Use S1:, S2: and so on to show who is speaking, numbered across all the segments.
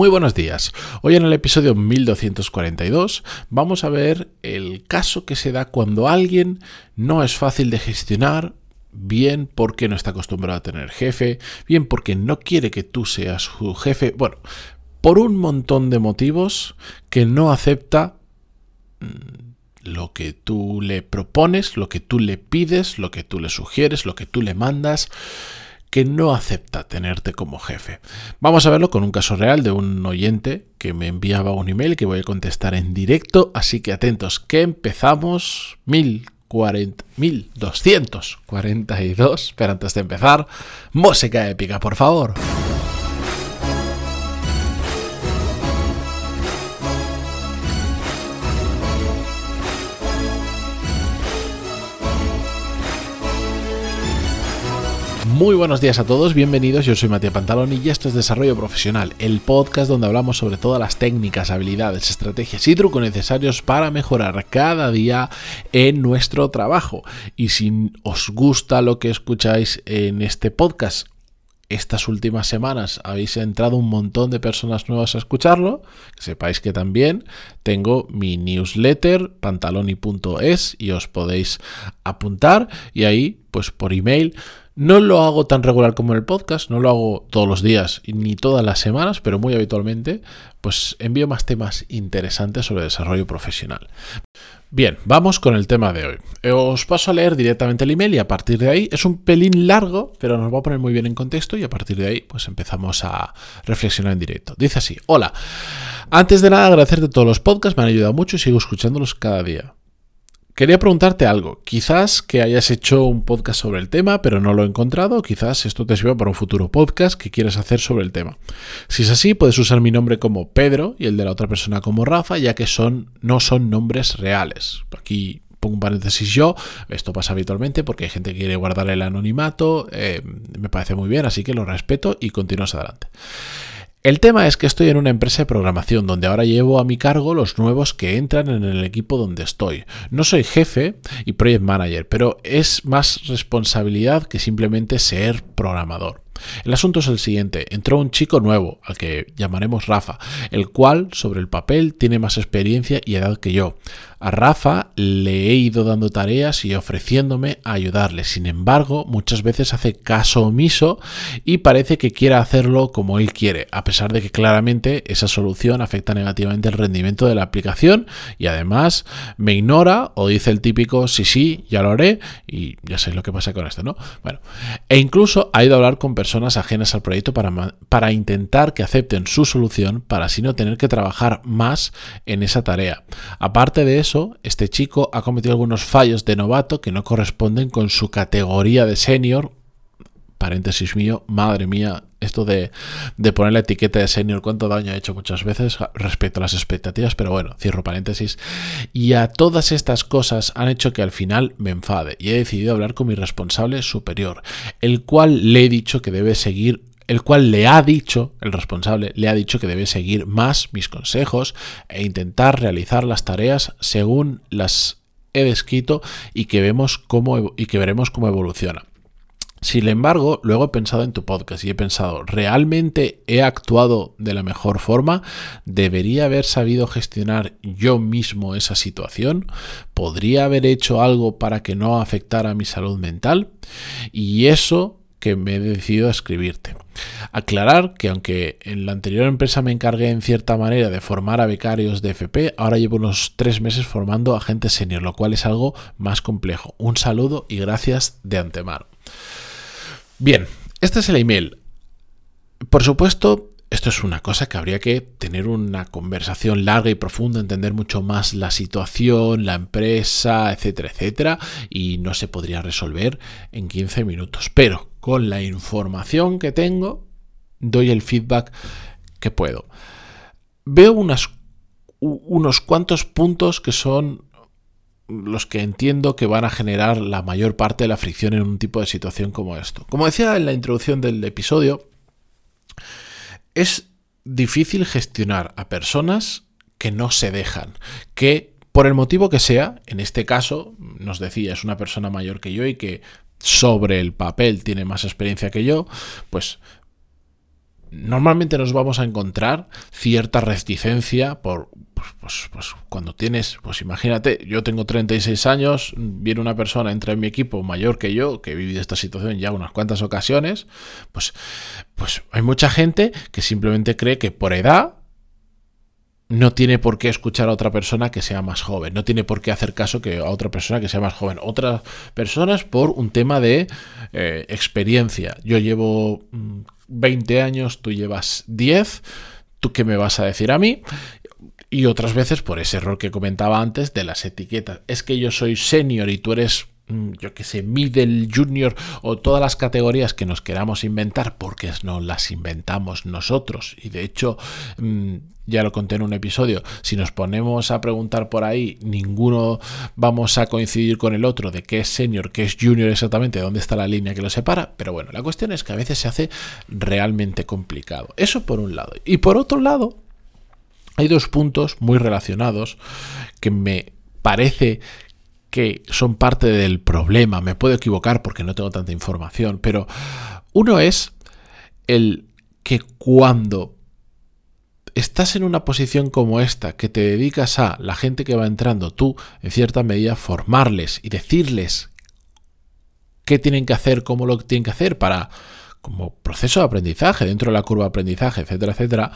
S1: Muy buenos días. Hoy en el episodio 1242 vamos a ver el caso que se da cuando alguien no es fácil de gestionar, bien porque no está acostumbrado a tener jefe, bien porque no quiere que tú seas su jefe, bueno, por un montón de motivos que no acepta mm, lo que tú le propones, lo que tú le pides, lo que tú le sugieres, lo que tú le mandas que no acepta tenerte como jefe. Vamos a verlo con un caso real de un oyente que me enviaba un email que voy a contestar en directo, así que atentos, que empezamos 1242, pero antes de empezar, música épica, por favor. Muy buenos días a todos, bienvenidos. Yo soy Matías Pantalón y esto es Desarrollo Profesional, el podcast donde hablamos sobre todas las técnicas, habilidades, estrategias y trucos necesarios para mejorar cada día en nuestro trabajo. Y si os gusta lo que escucháis en este podcast, estas últimas semanas habéis entrado un montón de personas nuevas a escucharlo, que sepáis que también tengo mi newsletter pantaloni.es y os podéis apuntar y ahí pues por email no lo hago tan regular como en el podcast, no lo hago todos los días ni todas las semanas, pero muy habitualmente, pues envío más temas interesantes sobre desarrollo profesional. Bien, vamos con el tema de hoy. Os paso a leer directamente el email y a partir de ahí es un pelín largo, pero nos va a poner muy bien en contexto y a partir de ahí pues empezamos a reflexionar en directo. Dice así, hola, antes de nada agradecerte todos los podcasts, me han ayudado mucho y sigo escuchándolos cada día. Quería preguntarte algo. Quizás que hayas hecho un podcast sobre el tema, pero no lo he encontrado. Quizás esto te sirva para un futuro podcast que quieras hacer sobre el tema. Si es así, puedes usar mi nombre como Pedro y el de la otra persona como Rafa, ya que son, no son nombres reales. Aquí pongo un paréntesis yo, esto pasa habitualmente porque hay gente que quiere guardar el anonimato, eh, me parece muy bien, así que lo respeto y continúas adelante. El tema es que estoy en una empresa de programación donde ahora llevo a mi cargo los nuevos que entran en el equipo donde estoy. No soy jefe y project manager, pero es más responsabilidad que simplemente ser programador. El asunto es el siguiente. Entró un chico nuevo, al que llamaremos Rafa, el cual sobre el papel tiene más experiencia y edad que yo. A Rafa le he ido dando tareas y ofreciéndome a ayudarle. Sin embargo, muchas veces hace caso omiso y parece que quiere hacerlo como él quiere, a pesar de que claramente esa solución afecta negativamente el rendimiento de la aplicación y además me ignora o dice el típico sí, sí, ya lo haré y ya sé lo que pasa con esto, ¿no? Bueno, e incluso ha ido a hablar con personas ajenas al proyecto para, para intentar que acepten su solución para así no tener que trabajar más en esa tarea. Aparte de eso, este chico ha cometido algunos fallos de novato que no corresponden con su categoría de senior. Paréntesis mío, madre mía, esto de, poner la etiqueta de senior, cuánto daño ha hecho muchas veces respecto a las expectativas, pero bueno, cierro paréntesis. Y a todas estas cosas han hecho que al final me enfade y he decidido hablar con mi responsable superior, el cual le he dicho que debe seguir el cual le ha dicho, el responsable, le ha dicho que debe seguir más mis consejos e intentar realizar las tareas según las he descrito y que, vemos cómo, y que veremos cómo evoluciona. Sin embargo, luego he pensado en tu podcast y he pensado, ¿realmente he actuado de la mejor forma? ¿Debería haber sabido gestionar yo mismo esa situación? ¿Podría haber hecho algo para que no afectara mi salud mental? Y eso que me he decidido a escribirte. Aclarar que aunque en la anterior empresa me encargué en cierta manera de formar a becarios de FP, ahora llevo unos tres meses formando a gente senior, lo cual es algo más complejo. Un saludo y gracias de antemano. Bien, este es el email. Por supuesto, esto es una cosa que habría que tener una conversación larga y profunda, entender mucho más la situación, la empresa, etcétera, etcétera, y no se podría resolver en 15 minutos. Pero con la información que tengo, doy el feedback que puedo. Veo unos cuantos puntos que son los que entiendo que van a generar la mayor parte de la fricción en un tipo de situación como esto. Como decía en la introducción del episodio, es difícil gestionar a personas que no se dejan, que por el motivo que sea, en este caso, nos decía, es una persona mayor que yo y que sobre el papel tiene más experiencia que yo, pues normalmente nos vamos a encontrar cierta reticencia por pues, pues, pues, cuando tienes, pues imagínate, yo tengo 36 años, viene una persona, entra en mi equipo mayor que yo, que he vivido esta situación ya unas cuantas ocasiones, pues, pues hay mucha gente que simplemente cree que por edad no tiene por qué escuchar a otra persona que sea más joven, no tiene por qué hacer caso que a otra persona que sea más joven. Otras personas por un tema de eh, experiencia. Yo llevo 20 mm, años, tú llevas 10, ¿tú qué me vas a decir a mí? Y otras veces por ese error que comentaba antes de las etiquetas. Es que yo soy senior y tú eres yo que sé, middle, junior o todas las categorías que nos queramos inventar porque no las inventamos nosotros. Y de hecho, mm, ya lo conté en un episodio, si nos ponemos a preguntar por ahí, ninguno vamos a coincidir con el otro de qué es senior, qué es junior exactamente, dónde está la línea que lo separa. Pero bueno, la cuestión es que a veces se hace realmente complicado. Eso por un lado. Y por otro lado, hay dos puntos muy relacionados que me parece que son parte del problema. Me puedo equivocar porque no tengo tanta información, pero uno es el que cuando estás en una posición como esta, que te dedicas a la gente que va entrando, tú, en cierta medida, formarles y decirles qué tienen que hacer, cómo lo tienen que hacer para, como proceso de aprendizaje, dentro de la curva de aprendizaje, etcétera, etcétera,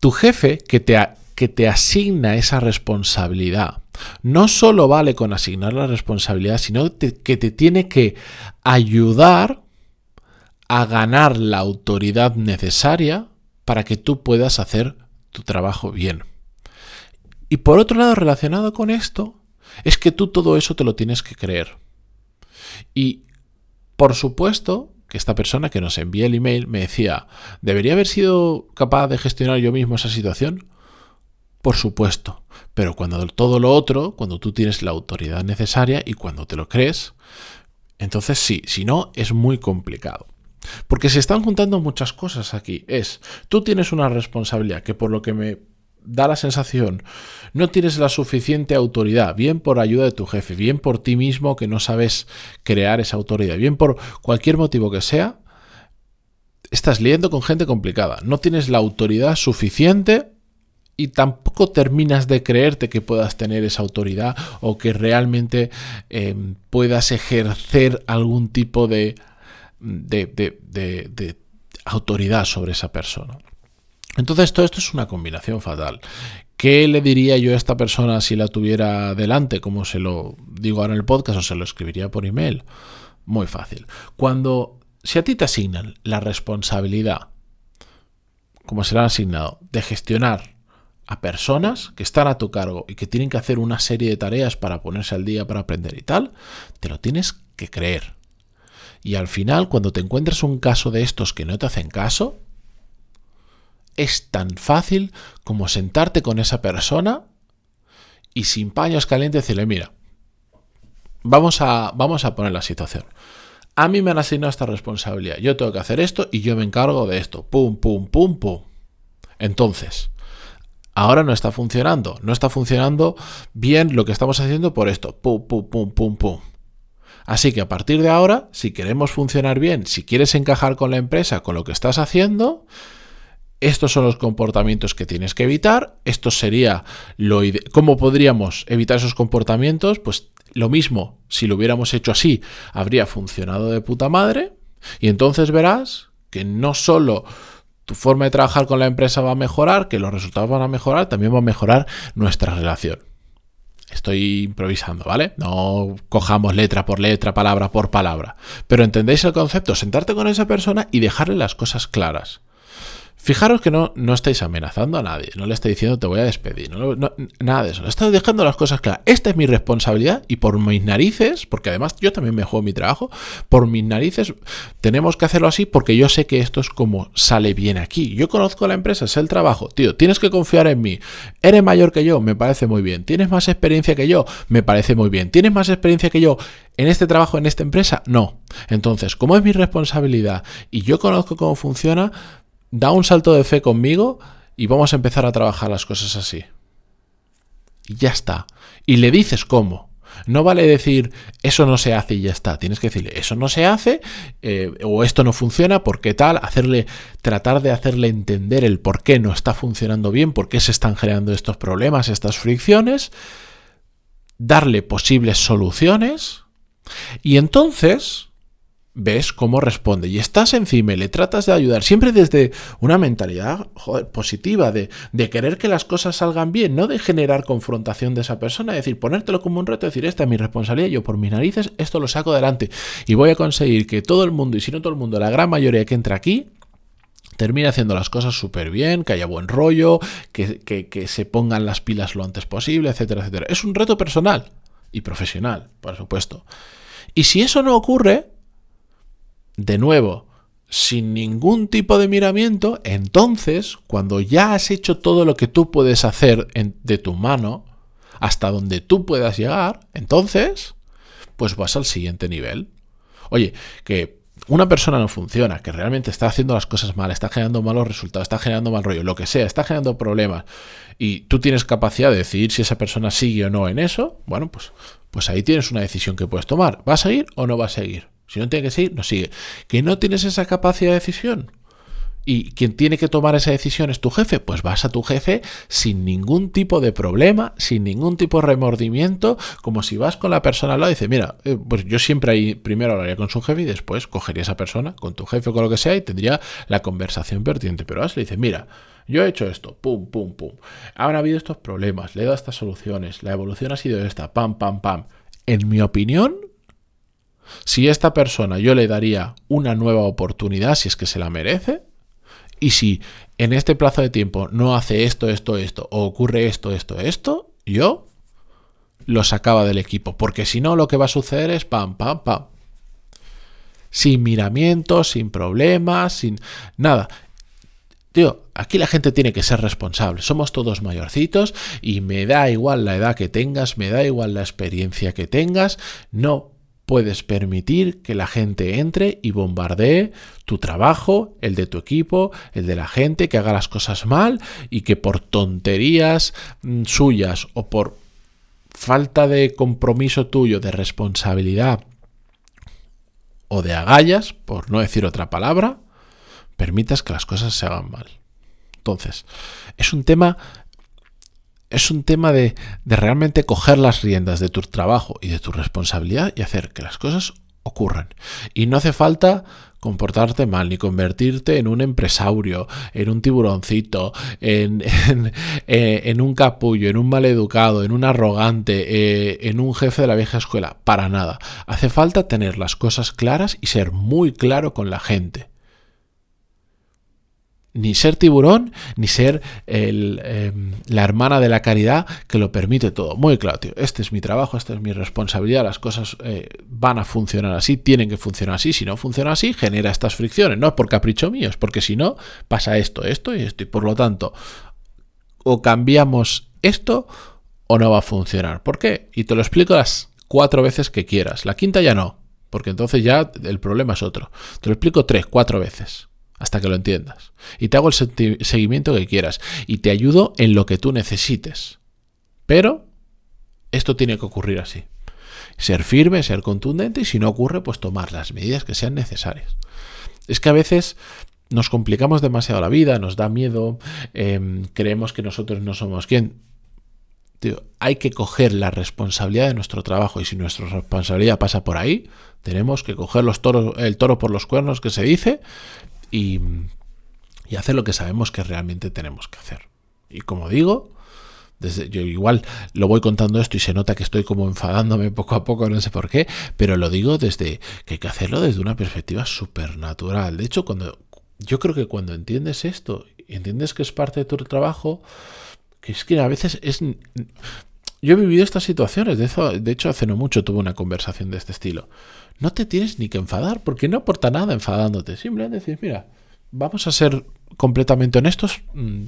S1: tu jefe que te, que te asigna esa responsabilidad, no solo vale con asignar la responsabilidad, sino que te tiene que ayudar a ganar la autoridad necesaria para que tú puedas hacer tu trabajo bien. Y por otro lado, relacionado con esto, es que tú todo eso te lo tienes que creer. Y por supuesto que esta persona que nos envía el email me decía, ¿debería haber sido capaz de gestionar yo mismo esa situación? Por supuesto, pero cuando todo lo otro, cuando tú tienes la autoridad necesaria y cuando te lo crees, entonces sí, si no, es muy complicado. Porque se están juntando muchas cosas aquí. Es, tú tienes una responsabilidad que por lo que me da la sensación, no tienes la suficiente autoridad, bien por ayuda de tu jefe, bien por ti mismo que no sabes crear esa autoridad, bien por cualquier motivo que sea, estás lidiando con gente complicada, no tienes la autoridad suficiente y tampoco terminas de creerte que puedas tener esa autoridad o que realmente em, puedas ejercer algún tipo de, de, autoridad sobre esa persona. Entonces todo esto es una combinación fatal. ¿Qué le diría yo a esta persona si la tuviera delante, como se lo digo ahora en el podcast o se lo escribiría por email? Muy fácil. Cuando, si a ti te asignan la responsabilidad, como se le han asignado, de gestionar a personas que están a tu cargo y que tienen que hacer una serie de tareas para ponerse al día, para aprender y tal, te lo tienes que creer. Y al final, cuando te encuentras un caso de estos que no te hacen caso, es tan fácil como sentarte con esa persona y sin paños calientes decirle, mira, vamos a, vamos a poner la situación. A mí me han asignado esta responsabilidad. Yo tengo que hacer esto y yo me encargo de esto. Pum, pum, pum, pum. Entonces, ahora no está funcionando. No está funcionando bien lo que estamos haciendo por esto. Pum, pum, pum, pum, pum. Así que a partir de ahora, si queremos funcionar bien, si quieres encajar con la empresa, con lo que estás haciendo, estos son los comportamientos que tienes que evitar. Esto sería lo ¿Cómo podríamos evitar esos comportamientos? Pues lo mismo, si lo hubiéramos hecho así, habría funcionado de puta madre. Y entonces verás que no solo tu forma de trabajar con la empresa va a mejorar, que los resultados van a mejorar, también va a mejorar nuestra relación. Estoy improvisando, ¿vale? No cojamos letra por letra, palabra por palabra. Pero entendéis el concepto, sentarte con esa persona y dejarle las cosas claras. Fijaros que no, no estáis amenazando a nadie, no le estáis diciendo te voy a despedir, nada de eso. Estáis dejando las cosas claras. Esta es mi responsabilidad y por mis narices, porque además yo también me juego mi trabajo, por mis narices tenemos que hacerlo así porque yo sé que esto es como sale bien aquí. Yo conozco la empresa, sé el trabajo. Tío, tienes que confiar en mí. Eres mayor que yo, me parece muy bien. Tienes más experiencia que yo, me parece muy bien. Tienes más experiencia que yo en este trabajo, en esta empresa, no. Entonces, como es mi responsabilidad y yo conozco cómo funciona, da un salto de fe conmigo y vamos a empezar a trabajar las cosas así. Y ya está. Y le dices cómo. No vale decir eso no se hace y ya está. Tienes que decirle eso no se hace eh, o esto no funciona porque tal, hacerle, tratar de hacerle entender el por qué no está funcionando bien, por qué se están generando estos problemas, estas fricciones, darle posibles soluciones y entonces ves cómo responde y estás encima le tratas de ayudar, siempre desde una mentalidad positiva, de, querer que las cosas salgan bien, no de generar confrontación de esa persona, es decir, ponértelo como un reto, decir, esta es mi responsabilidad, yo por mis narices esto lo saco adelante y voy a conseguir que todo el mundo, y si no todo el mundo, la gran mayoría que entra aquí, termine haciendo las cosas súper bien, que haya buen rollo, que, que se pongan las pilas lo antes posible, etcétera, etcétera. Es un reto personal y profesional, por supuesto. Y si eso no ocurre, de nuevo, sin ningún tipo de miramiento, entonces, cuando ya has hecho todo lo que tú puedes hacer de tu mano, hasta donde tú puedas llegar, entonces, pues vas al siguiente nivel. Oye, que una persona no funciona, que realmente está haciendo las cosas mal, está generando malos resultados, está generando mal rollo, lo que sea, está generando problemas, y tú tienes capacidad de decidir si esa persona sigue o no en eso, bueno, pues, pues ahí tienes una decisión que puedes tomar. ¿Va a seguir o no va a seguir? Si no tiene que seguir, no sigue. Que no tienes esa capacidad de decisión. Y quien tiene que tomar esa decisión es tu jefe, pues vas a tu jefe sin ningún tipo de problema, sin ningún tipo de remordimiento, como si vas con la persona al lado y dices, mira, eh, pues yo siempre ahí primero hablaría con su jefe y después cogería esa persona, con tu jefe o con lo que sea, y tendría la conversación pertinente. Pero vas le dices, mira, yo he hecho esto, pum, pum, pum. Han habido estos problemas, le he dado estas soluciones, la evolución ha sido esta, pam, pam, pam. En mi opinión, si esta persona yo le daría una nueva oportunidad, si es que se la merece, y si en este plazo de tiempo no hace esto, esto, esto, o ocurre esto, esto, esto, yo lo sacaba del equipo, porque si no lo que va a suceder es pam, pam, pam. Sin miramientos, sin problemas, sin nada. Tío, aquí la gente tiene que ser responsable. Somos todos mayorcitos y me da igual la edad que tengas, me da igual la experiencia que tengas. No puedes permitir que la gente entre y bombardee tu trabajo, el de tu equipo, el de la gente, que haga las cosas mal y que por tonterías mm, suyas o por falta de compromiso tuyo, de responsabilidad o de agallas, por no decir otra palabra, permitas que las cosas se hagan mal. Entonces, es un tema es un tema de, realmente coger las riendas de tu trabajo y de tu responsabilidad y hacer que las cosas ocurran. Y no hace falta comportarte mal, ni convertirte en un empresario, en un tiburoncito, en, eh, un capullo, en un maleducado, en un arrogante, eh, en un jefe de la vieja escuela. Para nada. Hace falta tener las cosas claras y ser muy claro con la gente ni ser tiburón, ni ser em, la hermana de la caridad que lo permite todo. Muy claro, tío. Este es mi trabajo, esta es mi responsabilidad. Las cosas eh, van a funcionar así, tienen que funcionar así. Si no funciona así, genera estas fricciones. No es por capricho mío, es porque si no, pasa esto, esto y esto. Y por lo tanto, o cambiamos esto o no va a funcionar. ¿Por qué? Y te lo explico las cuatro veces que quieras. La quinta ya no, porque entonces ya el problema es otro. Te lo explico tres, cuatro veces hasta que lo entiendas. Y te hago el seguimiento que quieras. Y te ayudo en lo que tú necesites. Pero esto tiene que ocurrir así. Ser firme, ser contundente y si no ocurre, pues tomar las medidas que sean necesarias. Es que a veces nos complicamos demasiado la vida, nos da miedo, em, creemos que nosotros no somos quien. hay que coger la responsabilidad de nuestro trabajo y si nuestra responsabilidad pasa por ahí, tenemos que coger el toro por los cuernos que se dice y, hacer lo que sabemos que realmente tenemos que hacer. Y como digo, desde, yo igual lo voy contando esto y se nota que estoy como enfadándome poco a poco, no sé por qué, pero lo digo desde que hay que hacerlo desde una perspectiva supernatural. De hecho, cuando yo creo que cuando entiendes esto, entiendes que es parte de tu trabajo, que es que a veces es yo he vivido estas situaciones, de, hecho hace no mucho tuve una conversación de este estilo no te tienes ni que enfadar, porque no aporta nada enfadándote. Simplemente decir, mira, vamos a ser completamente honestos, mm,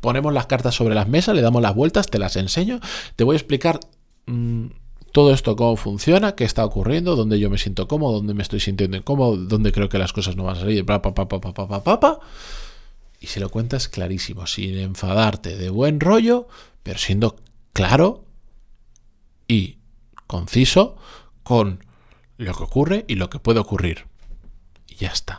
S1: ponemos las cartas sobre las mesas, le damos las vueltas, te las enseño, te voy a explicar mm, todo esto, cómo funciona, qué está ocurriendo, dónde yo me siento cómodo, dónde me estoy sintiendo incómodo, dónde creo que las cosas no van a salir, pa, y se lo cuentas clarísimo, sin enfadarte, de buen rollo, pero siendo claro y conciso con lo que ocurre y lo que puede ocurrir. Y ya está.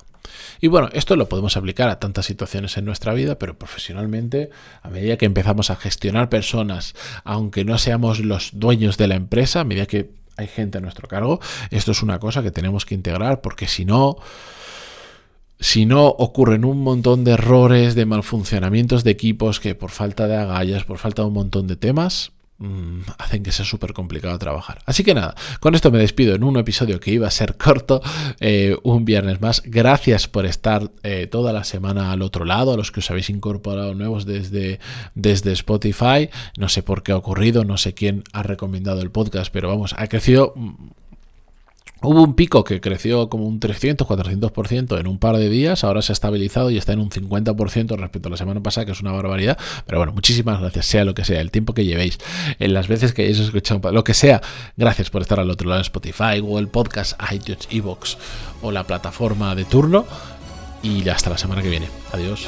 S1: Y bueno, esto lo podemos aplicar a tantas situaciones en nuestra vida, pero profesionalmente, a medida que empezamos a gestionar personas, aunque no seamos los dueños de la empresa, a medida que hay gente a nuestro cargo, esto es una cosa que tenemos que integrar porque si no... Si no, ocurren un montón de errores, de malfuncionamientos de equipos que por falta de agallas, por falta de un montón de temas, Mm, hacen que sea súper complicado trabajar. Así que nada, con esto me despido en un episodio que iba a ser corto, eh, un viernes más. Gracias por estar eh, toda la semana al otro lado, a los que os habéis incorporado nuevos desde, desde Spotify. No sé por qué ha ocurrido, no sé quién ha recomendado el podcast, pero vamos, ha crecido mm, Hubo un pico que creció como un 300, 400% en un par de días, ahora se ha estabilizado y está en un 50% respecto a la semana pasada, que es una barbaridad. Pero bueno, muchísimas gracias, sea lo que sea, el tiempo que llevéis, en las veces que hayáis escuchado, lo que sea, gracias por estar al otro lado de Spotify, Google Podcast, iTunes, Evox o la plataforma de turno. Y hasta la semana que viene. Adiós.